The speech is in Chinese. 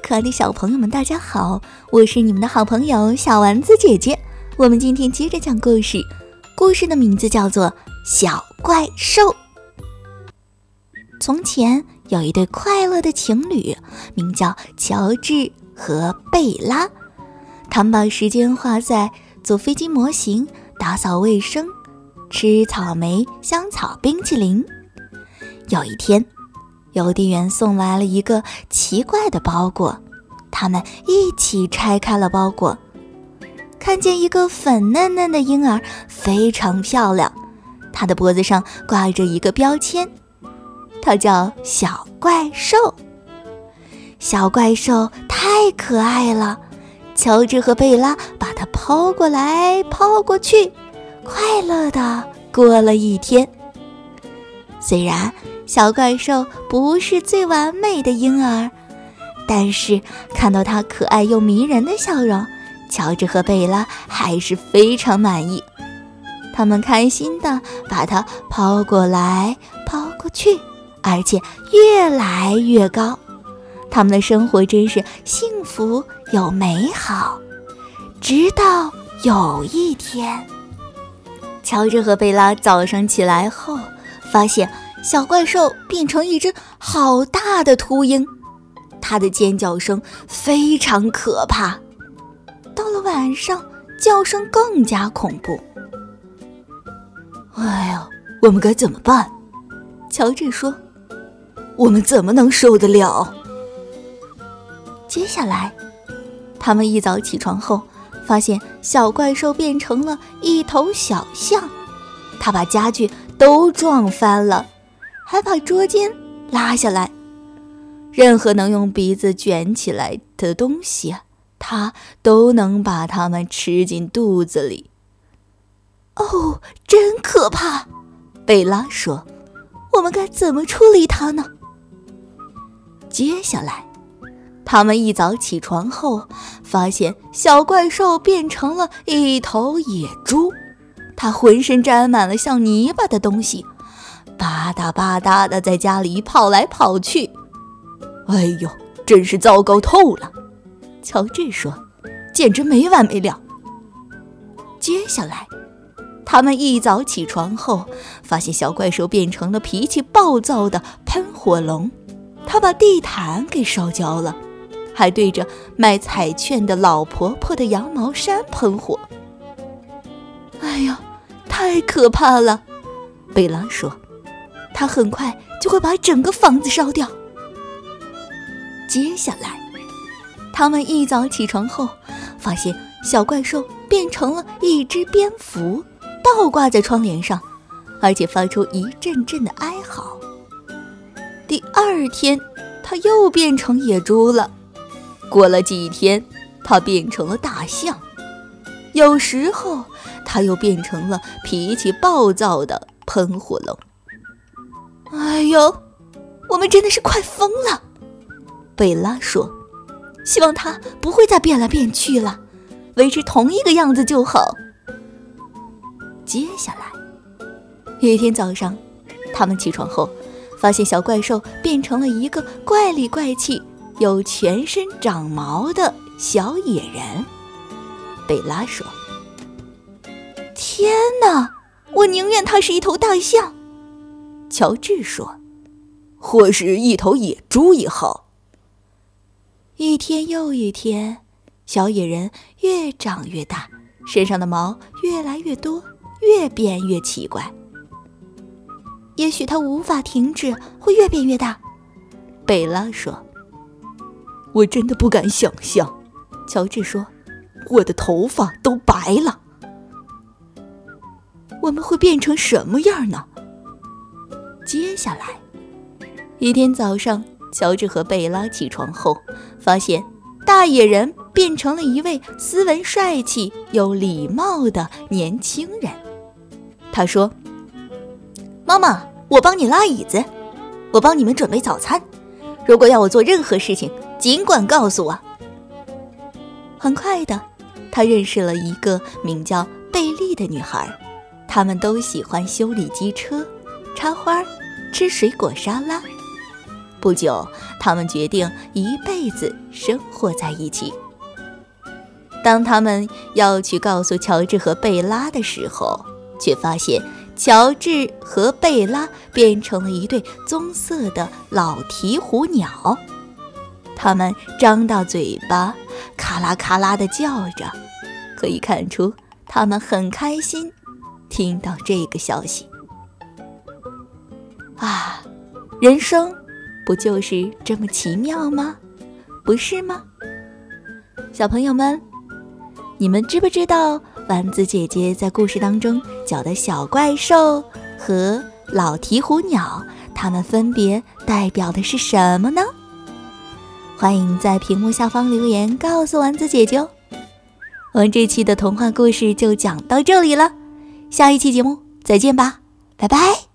可爱的小朋友们，大家好！我是你们的好朋友小丸子姐姐。我们今天接着讲故事，故事的名字叫做《小怪兽》。从前有一对快乐的情侣，名叫乔治和贝拉。他们把时间花在做飞机模型、打扫卫生、吃草莓、香草冰淇淋。有一天。邮递员送来了一个奇怪的包裹，他们一起拆开了包裹，看见一个粉嫩嫩的婴儿，非常漂亮。他的脖子上挂着一个标签，它叫小怪兽。小怪兽太可爱了，乔治和贝拉把它抛过来抛过去，快乐的过了一天。虽然。小怪兽不是最完美的婴儿，但是看到它可爱又迷人的笑容，乔治和贝拉还是非常满意。他们开心地把它抛过来抛过去，而且越来越高。他们的生活真是幸福又美好。直到有一天，乔治和贝拉早上起来后发现。小怪兽变成一只好大的秃鹰，它的尖叫声非常可怕。到了晚上，叫声更加恐怖。哎呀，我们该怎么办？乔治说：“我们怎么能受得了？”接下来，他们一早起床后，发现小怪兽变成了一头小象，它把家具都撞翻了。还把桌巾拉下来，任何能用鼻子卷起来的东西，它都能把它们吃进肚子里。哦，真可怕！贝拉说：“我们该怎么处理它呢？”接下来，他们一早起床后，发现小怪兽变成了一头野猪，它浑身沾满了像泥巴的东西。吧嗒吧嗒的在家里跑来跑去，哎呦，真是糟糕透了！乔治说：“简直没完没了。”接下来，他们一早起床后，发现小怪兽变成了脾气暴躁的喷火龙，他把地毯给烧焦了，还对着卖彩券的老婆婆的羊毛衫喷火。哎呀，太可怕了！贝拉说。他很快就会把整个房子烧掉。接下来，他们一早起床后，发现小怪兽变成了一只蝙蝠，倒挂在窗帘上，而且发出一阵阵的哀嚎。第二天，它又变成野猪了。过了几天，它变成了大象。有时候，它又变成了脾气暴躁的喷火龙。哎呦，我们真的是快疯了！贝拉说：“希望它不会再变来变去了，维持同一个样子就好。”接下来，一天早上，他们起床后，发现小怪兽变成了一个怪里怪气、有全身长毛的小野人。贝拉说：“天哪，我宁愿它是一头大象。”乔治说：“或是一头野猪也好。”一天又一天，小野人越长越大，身上的毛越来越多，越变越奇怪。也许它无法停止，会越变越大。贝拉说：“我真的不敢想象。”乔治说：“我的头发都白了。我们会变成什么样呢？”接下来，一天早上，乔治和贝拉起床后，发现大野人变成了一位斯文、帅气、有礼貌的年轻人。他说：“妈妈，我帮你拉椅子，我帮你们准备早餐。如果要我做任何事情，尽管告诉我。”很快的，他认识了一个名叫贝利的女孩，他们都喜欢修理机车。插花，吃水果沙拉。不久，他们决定一辈子生活在一起。当他们要去告诉乔治和贝拉的时候，却发现乔治和贝拉变成了一对棕色的老鹈鹕鸟，它们张大嘴巴，咔啦咔啦地叫着，可以看出他们很开心。听到这个消息，啊，人生不就是这么奇妙吗？不是吗，小朋友们？你们知不知道丸子姐姐在故事当中讲的小怪兽和老鹈鹕鸟，它们分别代表的是什么呢？欢迎在屏幕下方留言告诉丸子姐姐哦。我们这期的童话故事就讲到这里了，下一期节目再见吧，拜拜。